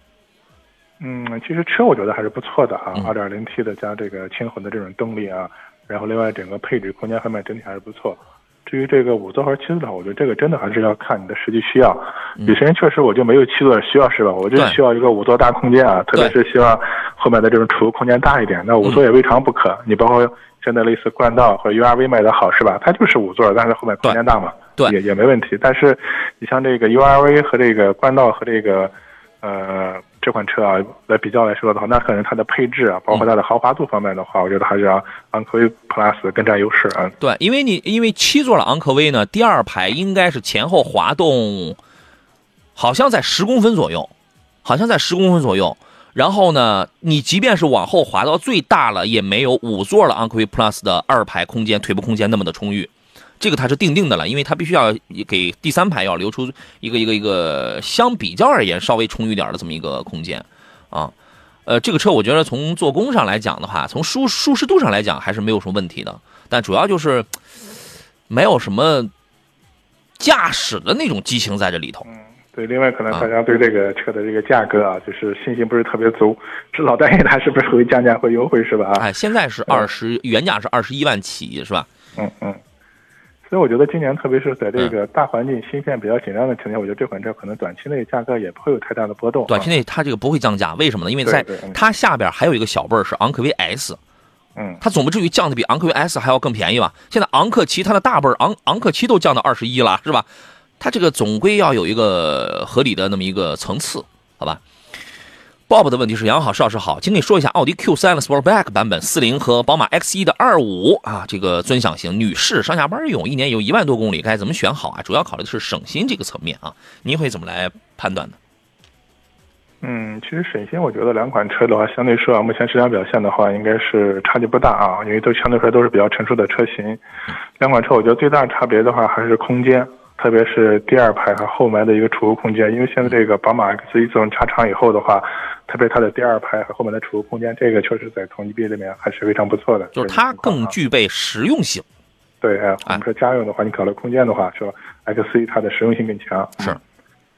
嗯，其实车我觉得还是不错的啊，二点零 T 的加这个轻混的这种动力啊，然后另外整个配置空间方面整体还是不错。至于这个五座和七座的话，我觉得这个真的还是要看你的实际需要。有些人确实我就没有七座的需要，是吧？我就需要一个五座大空间啊，特别是希望后面的这种储物空间大一点。那五座也未尝不可。你包括现在类似冠道或者 URV 卖的好，是吧？它就是五座，但是后面空间大嘛，对，也也没问题。但是你像这个 URV 和这个冠道和这个呃。这款车啊，来比较来说的话，那可能它的配置啊，包括它的豪华度方面的话，我觉得还是要昂科威 Plus 更占优势啊。对，因为你因为七座的昂科威呢，第二排应该是前后滑动，好像在十公分左右，好像在十公分左右。然后呢，你即便是往后滑到最大了，也没有五座的昂科威 Plus 的二排空间、腿部空间那么的充裕。这个它是定定的了，因为它必须要给第三排要留出一个一个一个相比较而言稍微充裕点的这么一个空间，啊，呃，这个车我觉得从做工上来讲的话，从舒舒适度上来讲还是没有什么问题的，但主要就是没有什么驾驶的那种激情在这里头。嗯，对，另外可能大家对这个车的这个价格啊，就是信心不是特别足，是老大爷他是不是会降价会优惠是吧？哎，现在是二十，原价是二十一万起是吧？嗯嗯。所以我觉得今年，特别是在这个大环境芯片比较紧张的情况下，我觉得这款车可能短期内价格也不会有太大的波动。短期内它这个不会降价，为什么呢？因为在它下边还有一个小辈儿是昂科威 S，嗯，它总不至于降的比昂科威 S 还要更便宜吧？现在昂克旗它的大辈儿昂昂克旗都降到二十一了，是吧？它这个总归要有一个合理的那么一个层次，好吧？Bob 的问题是：杨好，邵老师好，请你说一下奥迪 Q3 的 Sportback 版本四零和宝马 X1 的二五啊，这个尊享型女士上下班用，一年有一万多公里，该怎么选好啊？主要考虑的是省心这个层面啊，您会怎么来判断呢？嗯，其实省心，我觉得两款车的话，相对说啊，目前市场表现的话，应该是差距不大啊，因为都相对来说都是比较成熟的车型。两款车，我觉得最大差别的话还是空间，特别是第二排和后门的一个储物空间，因为现在这个宝马 X1 自从加长以后的话。特别它的第二排和后门的储物空间，这个确实在同级别里面还是非常不错的。就是它更具备实用性。对，哎，我们说家用的话，你考虑空间的话，说 X1 它的实用性更强。是。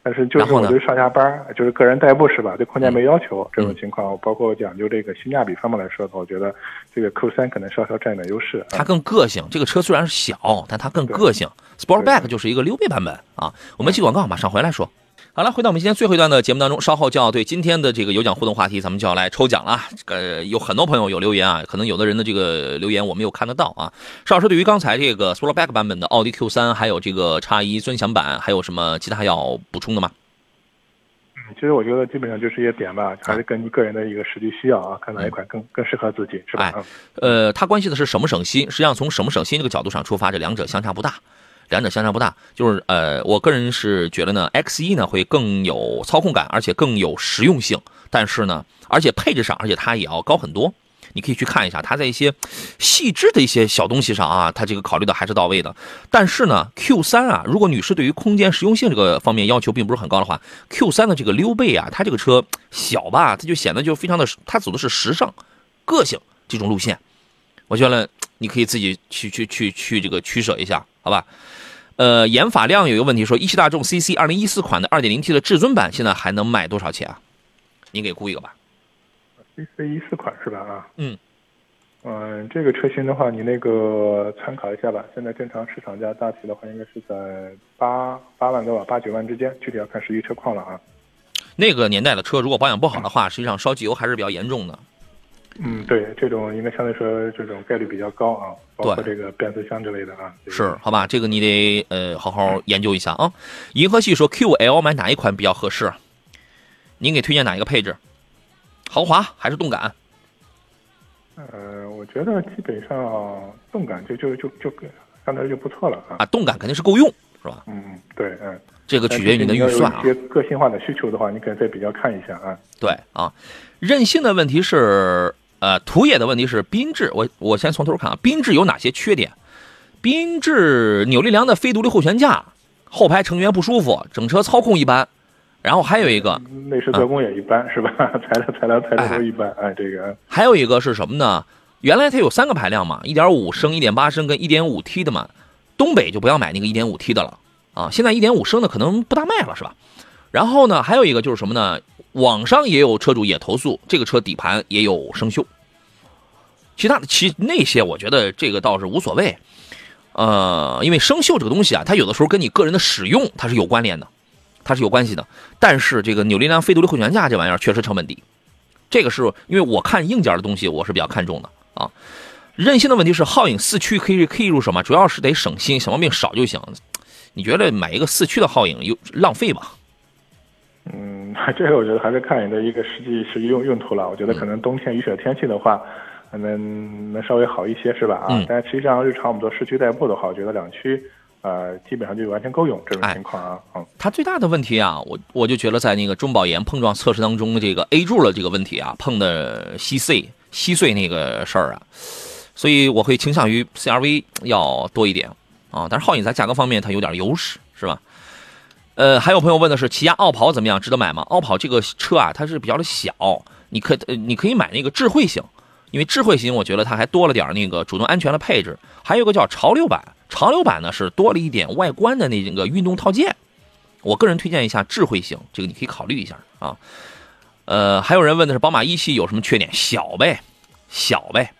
但是就是我对上下班就是个人代步是吧？对空间没要求这种情况，包括讲究这个性价比方面来说的话，我觉得这个 Q 三可能稍稍占一点优势。它更个性，这个车虽然是小，但它更个性。Sportback 就是一个溜背版本啊。我们接广告，马上回来说。好了，回到我们今天最后一段的节目当中，稍后就要对今天的这个有奖互动话题，咱们就要来抽奖了。呃，有很多朋友有留言啊，可能有的人的这个留言我没有看得到啊。邵老师，对于刚才这个 Sportback 版本的奥迪 Q 三，还有这个叉一尊享版，还有什么其他要补充的吗？嗯，其实我觉得基本上就是一些点吧，还是根据个人的一个实际需要啊，看哪一款更更适合自己，是吧？呃，它关系的是省不省心，实际上从省不省心这个角度上出发，这两者相差不大。两者相差不大，就是呃，我个人是觉得呢，X 一呢会更有操控感，而且更有实用性。但是呢，而且配置上，而且它也要高很多。你可以去看一下，它在一些细致的一些小东西上啊，它这个考虑的还是到位的。但是呢，Q 三啊，如果女士对于空间实用性这个方面要求并不是很高的话，Q 三的这个溜背啊，它这个车小吧，它就显得就非常的，它走的是时尚、个性这种路线。我觉得你可以自己去去去去这个取舍一下，好吧？呃，严法亮有一个问题，说一汽大众 CC 二零一四款的二点零 T 的至尊版现在还能卖多少钱啊？您给估一个吧。CC 一四款是吧？啊，嗯，嗯，这个车型的话，你那个参考一下吧。现在正常市场价大体的话，应该是在八八万多吧，八九万之间，具体要看实际车况了啊。那个年代的车，如果保养不好的话，实际上烧机油还是比较严重的。嗯，对，这种应该相对说这种概率比较高啊，包括这个变速箱之类的啊。是，好吧，这个你得呃好好研究一下啊。银河系说 QL 买哪一款比较合适？您给推荐哪一个配置？豪华还是动感？呃，我觉得基本上动感就就就就相对就不错了啊。啊，动感肯定是够用，是吧？嗯，对，嗯。这个取决于你的预算啊。一些个性化的需求的话，你可以再比较看一下啊。对啊，任性的问题是，呃，途野的问题是缤智。我我先从头看啊，缤智有哪些缺点？缤智扭力梁的非独立后悬架，后排成员不舒服，整车操控一般。然后还有一个内饰做工也一般，是吧？材料材料材料都一般。哎，这个还有一个是什么呢？原来它有三个排量嘛，一点五升、一点八升跟一点五 T 的嘛。东北就不要买那个一点五 T 的了啊，现在一点五升的可能不大卖了，是吧？然后呢，还有一个就是什么呢？网上也有车主也投诉，这个车底盘也有生锈。其他的其那些我觉得这个倒是无所谓，呃，因为生锈这个东西啊，它有的时候跟你个人的使用它是有关联的。它是有关系的，但是这个扭力梁非独立后悬架这玩意儿确实成本低，这个是因为我看硬件的东西我是比较看重的啊。任性的问题是皓影四驱可以可以入手吗？主要是得省心，小毛病少就行。你觉得买一个四驱的皓影有浪费吧？嗯，这个我觉得还是看你的一个实际实际用用途了。我觉得可能冬天雨雪天气的话，能能稍微好一些是吧？啊，但实际上日常我们做市区代步的话，我觉得两驱。呃，基本上就完全够用这种情况啊。嗯，它最大的问题啊，我我就觉得在那个中保研碰撞测试当中，这个 A 柱的这个问题啊，碰的稀碎稀碎那个事儿啊，所以我会倾向于 CRV 要多一点啊。但是皓影在价格方面它有点优势，是吧？呃，还有朋友问的是，起亚傲跑怎么样，值得买吗？傲跑这个车啊，它是比较的小，你可你可以买那个智慧型，因为智慧型我觉得它还多了点那个主动安全的配置，还有个叫潮流版。潮流版呢是多了一点外观的那个运动套件，我个人推荐一下智慧型，这个你可以考虑一下啊。呃，还有人问的是宝马一系有什么缺点？小呗，小呗。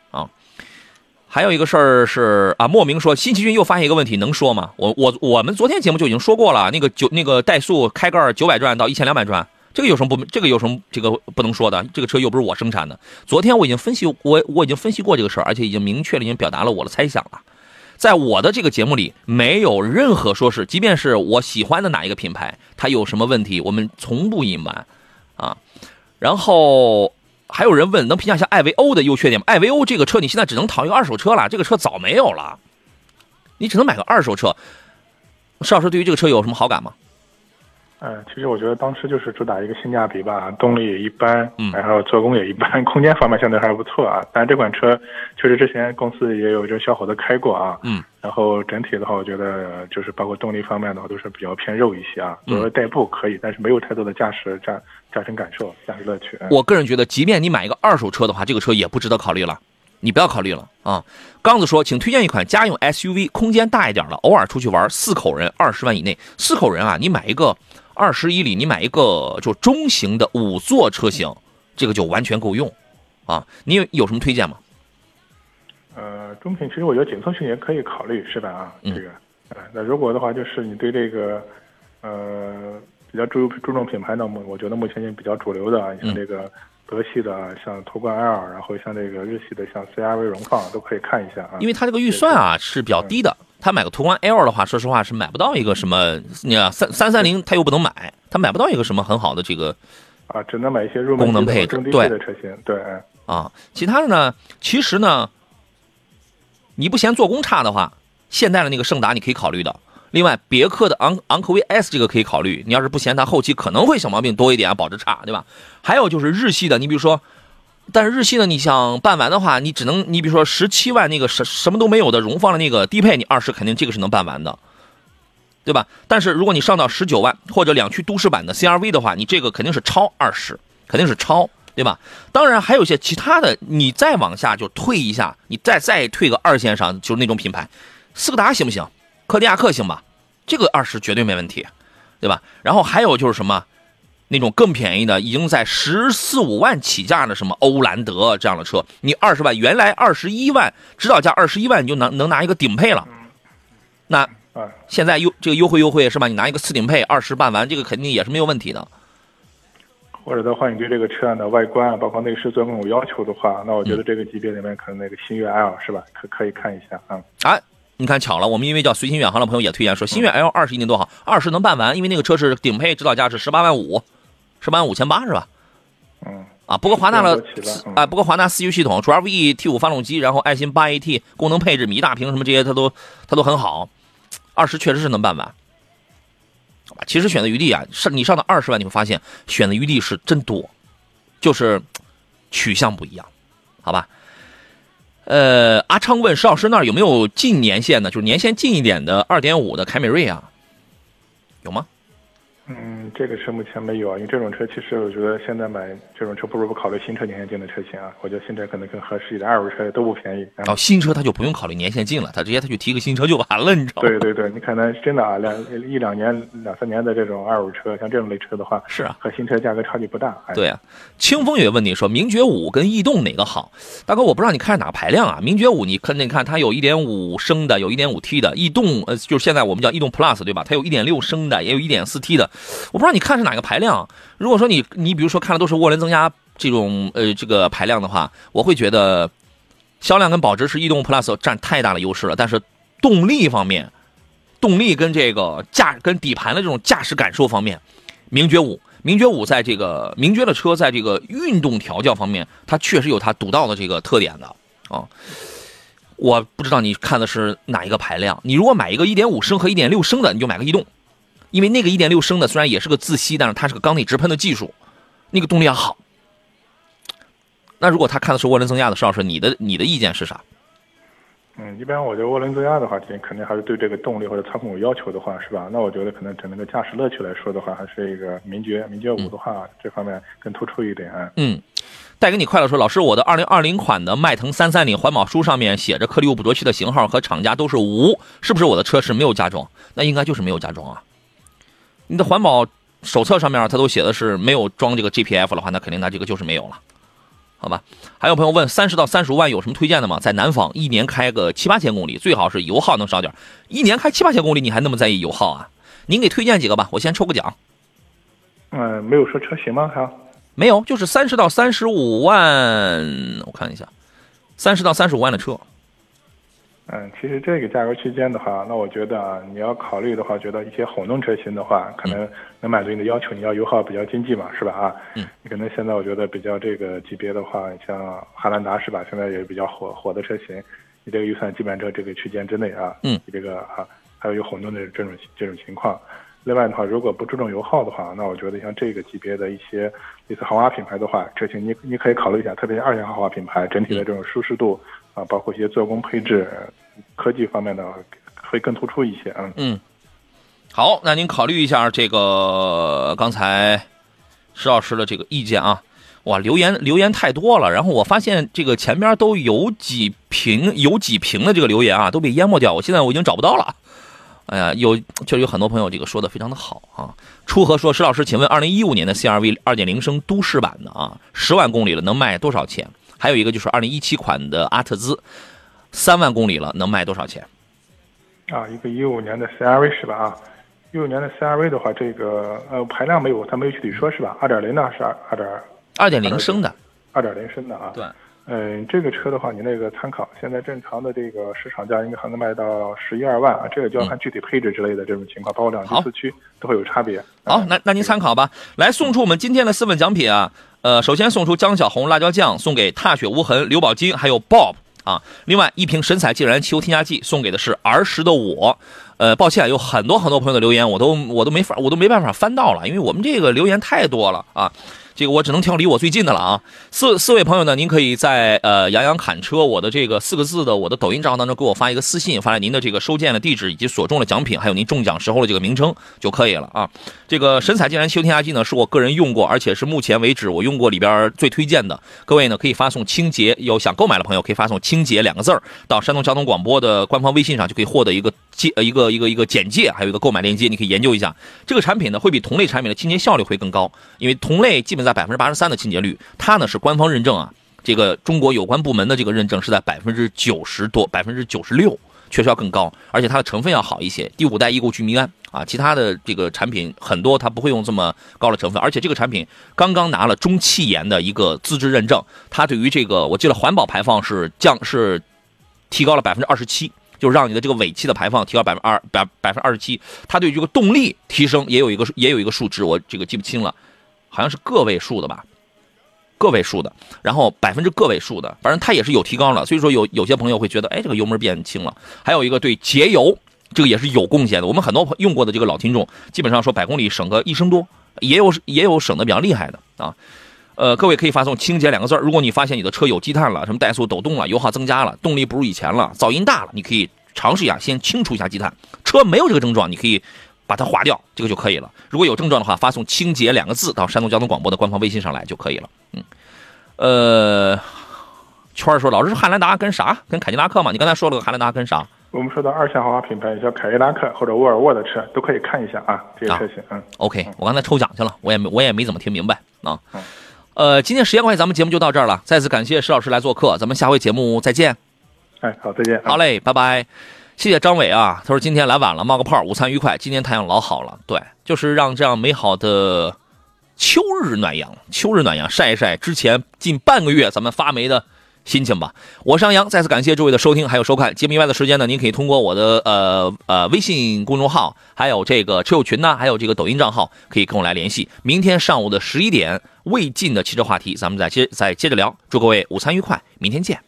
还有一个事儿是啊，莫名说新奇骏又发现一个问题，能说吗？我我我们昨天节目就已经说过了，那个九那个怠速开盖九百转到一千两百转，这个有什么不这个有什么这个不能说的？这个车又不是我生产的。昨天我已经分析我我已经分析过这个事儿，而且已经明确了已经表达了我的猜想了。在我的这个节目里，没有任何说是，即便是我喜欢的哪一个品牌，它有什么问题，我们从不隐瞒，啊。然后还有人问，能评价一下艾维欧的优缺点吗？艾维欧这个车，你现在只能淘一个二手车了，这个车早没有了，你只能买个二手车。邵老师对于这个车有什么好感吗？嗯，其实我觉得当时就是主打一个性价比吧，动力也一般，嗯，然后做工也一般，空间方面相对还不错啊。但这款车确实之前公司也有这小伙子开过啊，嗯，然后整体的话，我觉得就是包括动力方面的话都是比较偏肉一些啊。作为代步可以，但是没有太多的驾驶驾驾乘感受、驾驶乐趣。我个人觉得，即便你买一个二手车的话，这个车也不值得考虑了，你不要考虑了啊。刚子说，请推荐一款家用 SUV，空间大一点的，偶尔出去玩，四口人，二十万以内，四口人啊，你买一个。二十一里，你买一个就中型的五座车型，这个就完全够用，啊，你有有什么推荐吗？呃，中品其实我觉得紧凑型也可以考虑，是吧？啊，这个，呃，那如果的话，就是你对这个，呃，比较注注重品牌的，我我觉得目前也比较主流的，像这个德系的，像途观 L，然后像这个日系的，像 CRV 荣放都可以看一下啊。因为它这个预算啊是比较低的。他买个途观 L 的话，说实话是买不到一个什么，你看三三三零他又不能买，他买不到一个什么很好的这个，啊，只能买一些入门功能配置对的车型，对啊，其他的呢，其实呢，你不嫌做工差的话，现代的那个胜达你可以考虑的，另外别克的昂昂科威 S 这个可以考虑，你要是不嫌它后期可能会小毛病多一点，保值差，对吧？还有就是日系的，你比如说。但是日系呢，你想办完的话，你只能你比如说十七万那个什什么都没有的荣放的那个低配，你二十肯定这个是能办完的，对吧？但是如果你上到十九万或者两驱都市版的 CRV 的话，你这个肯定是超二十，肯定是超，对吧？当然还有一些其他的，你再往下就退一下，你再再退个二线上，就是那种品牌，斯柯达行不行？柯迪亚克行吧？这个二十绝对没问题，对吧？然后还有就是什么？那种更便宜的，已经在十四五万起价的，什么欧蓝德这样的车，你二十万，原来二十一万，指导价二十一万，你就能能拿一个顶配了。那现在优这个优惠优惠是吧？你拿一个次顶配，二十办完，这个肯定也是没有问题的。或者的话，你对这个车的外观啊，包括内饰做工有要求的话，那我觉得这个级别里面可能那个星越 L 是吧？可可以看一下啊。啊，你看巧了，我们因为叫随心远航的朋友也推荐说，星越 L 二十一年多好，二十能办完，因为那个车是顶配，指导价是十八万五。十万五千八是吧？嗯啊，不过华纳的啊，不过华纳四驱系统，主 LVE T 五发动机，然后爱信八 AT 功能配置，米大屏什么这些，它都它都很好。二十确实是能办完。其实选择余地啊，上你上到二十万，你会发现选的余地是真多，就是取向不一样，好吧？呃，阿昌问石老师那儿有没有近年限的，就是年限近一点的二点五的凯美瑞啊？有吗？嗯，这个车目前没有啊，因为这种车其实我觉得现在买这种车不如不考虑新车年限近的车型啊，我觉得新车可能更合适一点，二手车也都不便宜。哦，新车他就不用考虑年限近了，他直接他去提个新车就完了，你知道吗？对对对，你可能真的啊，两一两年、两三年的这种二手车，像这种类车的话，是啊，和新车价格差距不大。哎、对啊，清风也问你说，名爵五跟逸动哪个好？大哥，我不知道你看哪个排量啊？名爵五你看，你看它有一点五升的，有一点五 T 的，逸动呃，就是现在我们叫逸动 Plus 对吧？它有一点六升的，也有一点四 T 的。我不知道你看是哪个排量。如果说你你比如说看的都是涡轮增压这种呃这个排量的话，我会觉得销量跟保值是逸动 Plus 占太大的优势了。但是动力方面，动力跟这个驾跟底盘的这种驾驶感受方面，名爵五。名爵五在这个名爵的车在这个运动调教方面，它确实有它独到的这个特点的啊。我不知道你看的是哪一个排量。你如果买一个1.5升和1.6升的，你就买个逸动，因为那个1.6升的虽然也是个自吸，但是它是个缸内直喷的技术，那个动力要好。那如果他看的是涡轮增压的，邵老师，你的你的意见是啥？嗯，一般我觉得涡轮增压的话，肯定还是对这个动力或者操控有要求的话，是吧？那我觉得可能整个驾驶乐趣来说的话，还是一个名爵名爵五的话，这方面更突出一点。嗯，带给你快乐说，老师，我的二零二零款的迈腾三三零环保书上面写着颗粒物捕捉器的型号和厂家都是无，是不是我的车是没有加装？那应该就是没有加装啊。你的环保手册上面它都写的是没有装这个 GPF 的话，那肯定它这个就是没有了。好吧，还有朋友问三十到三十五万有什么推荐的吗？在南方一年开个七八千公里，最好是油耗能少点。一年开七八千公里，你还那么在意油耗啊？您给推荐几个吧，我先抽个奖。嗯，没有说车型吗？还没有，就是三十到三十五万，我看一下，三十到三十五万的车。嗯，其实这个价格区间的话，那我觉得啊，你要考虑的话，觉得一些混动车型的话，可能能满足你的要求。你要油耗比较经济嘛，是吧？啊，嗯，你可能现在我觉得比较这个级别的话，像汉兰达是吧？现在也比较火火的车型，你这个预算基本上这个区间之内啊，嗯，你这个啊，还有有混动的这种这种情况。另外的话，如果不注重油耗的话，那我觉得像这个级别的一些类似豪华品牌的话，车型你你可以考虑一下，特别是二线豪华品牌，整体的这种舒适度啊，包括一些做工配置。科技方面的会更突出一些啊。嗯，好，那您考虑一下这个刚才石老师的这个意见啊。哇，留言留言太多了，然后我发现这个前边都有几屏有几屏的这个留言啊，都被淹没掉，我现在我已经找不到了。哎呀，有确实有很多朋友这个说的非常的好啊。初和说，石老师，请问二零一五年的 CRV 二点零升都市版的啊，十万公里了，能卖多少钱？还有一个就是二零一七款的阿特兹。三万公里了，能卖多少钱？啊，一个一五年的 CRV 是吧？啊，一五年的 CRV 的话，这个呃排量没有，它没有具体说是吧？二点零的是二二点二点零升的，二点零升的啊。对，嗯，这个车的话，你那个参考，现在正常的这个市场价应该还能卖到十一二万啊，这个就要看具体配置之类的这种情况，包括两驱四驱都会有差别。好，那那您参考吧。来送出我们今天的四份奖品啊，呃，首先送出江小红辣椒酱，送给踏雪无痕刘宝金，还有 Bob。啊，另外一瓶神采净燃汽油添加剂送给的是儿时的我，呃，抱歉，有很多很多朋友的留言，我都我都没法，我都没办法翻到了，因为我们这个留言太多了啊。这个我只能挑离我最近的了啊！四四位朋友呢，您可以在呃“杨洋侃车”我的这个四个字的我的抖音账号当中给我发一个私信，发来您的这个收件的地址以及所中的奖品，还有您中奖时候的这个名称就可以了啊！这个神采净燃汽油添加剂呢，是我个人用过，而且是目前为止我用过里边最推荐的。各位呢，可以发送“清洁”，有想购买的朋友可以发送“清洁”两个字儿到山东交通广播的官方微信上，就可以获得一个介一个一个一个简介，还有一个购买链接，你可以研究一下。这个产品呢，会比同类产品的清洁效率会更高，因为同类基本在百分之八十三的。清洁率，它呢是官方认证啊，这个中国有关部门的这个认证是在百分之九十多，百分之九十六，确实要更高，而且它的成分要好一些，第五代异构聚醚胺啊，其他的这个产品很多它不会用这么高的成分，而且这个产品刚刚拿了中汽研的一个资质认证，它对于这个我记得环保排放是降是提高了百分之二十七，就让你的这个尾气的排放提高百分二百百分之二十七，它对这个动力提升也有一个也有一个数值，我这个记不清了，好像是个位数的吧。个位数的，然后百分之个位数的，反正它也是有提高了。所以说有有些朋友会觉得，哎，这个油门变轻了。还有一个对节油，这个也是有贡献的。我们很多用过的这个老听众，基本上说百公里省个一升多，也有也有省的比较厉害的啊。呃，各位可以发送“清洁”两个字如果你发现你的车有积碳了，什么怠速抖动了，油耗增加了，动力不如以前了，噪音大了，你可以尝试一下，先清除一下积碳。车没有这个症状，你可以把它划掉，这个就可以了。如果有症状的话，发送“清洁”两个字到山东交通广播的官方微信上来就可以了。嗯，呃，圈儿说，老师汉兰达跟啥？跟凯迪拉克嘛？你刚才说了个汉兰达跟啥？我们说的二线豪华品牌，叫凯迪拉克或者沃尔沃的车都可以看一下啊，这些车型。嗯，OK，我刚才抽奖去了，我也没我也没怎么听明白啊。呃，今天时间关系，咱们节目就到这儿了。再次感谢石老师来做客，咱们下回节目再见。好，再见。好嘞，拜拜。谢谢张伟啊，他说今天来晚了，冒个泡，午餐愉快。今天太阳老好了，对，就是让这样美好的秋日暖阳，秋日暖阳晒一晒之前近半个月咱们发霉的心情吧。我是杨洋，再次感谢诸位的收听还有收看。节目以外的时间呢，您可以通过我的呃呃微信公众号，还有这个车友群呢，还有这个抖音账号，可以跟我来联系。明天上午的十一点。未尽的汽车话题，咱们再接再接着聊。祝各位午餐愉快，明天见，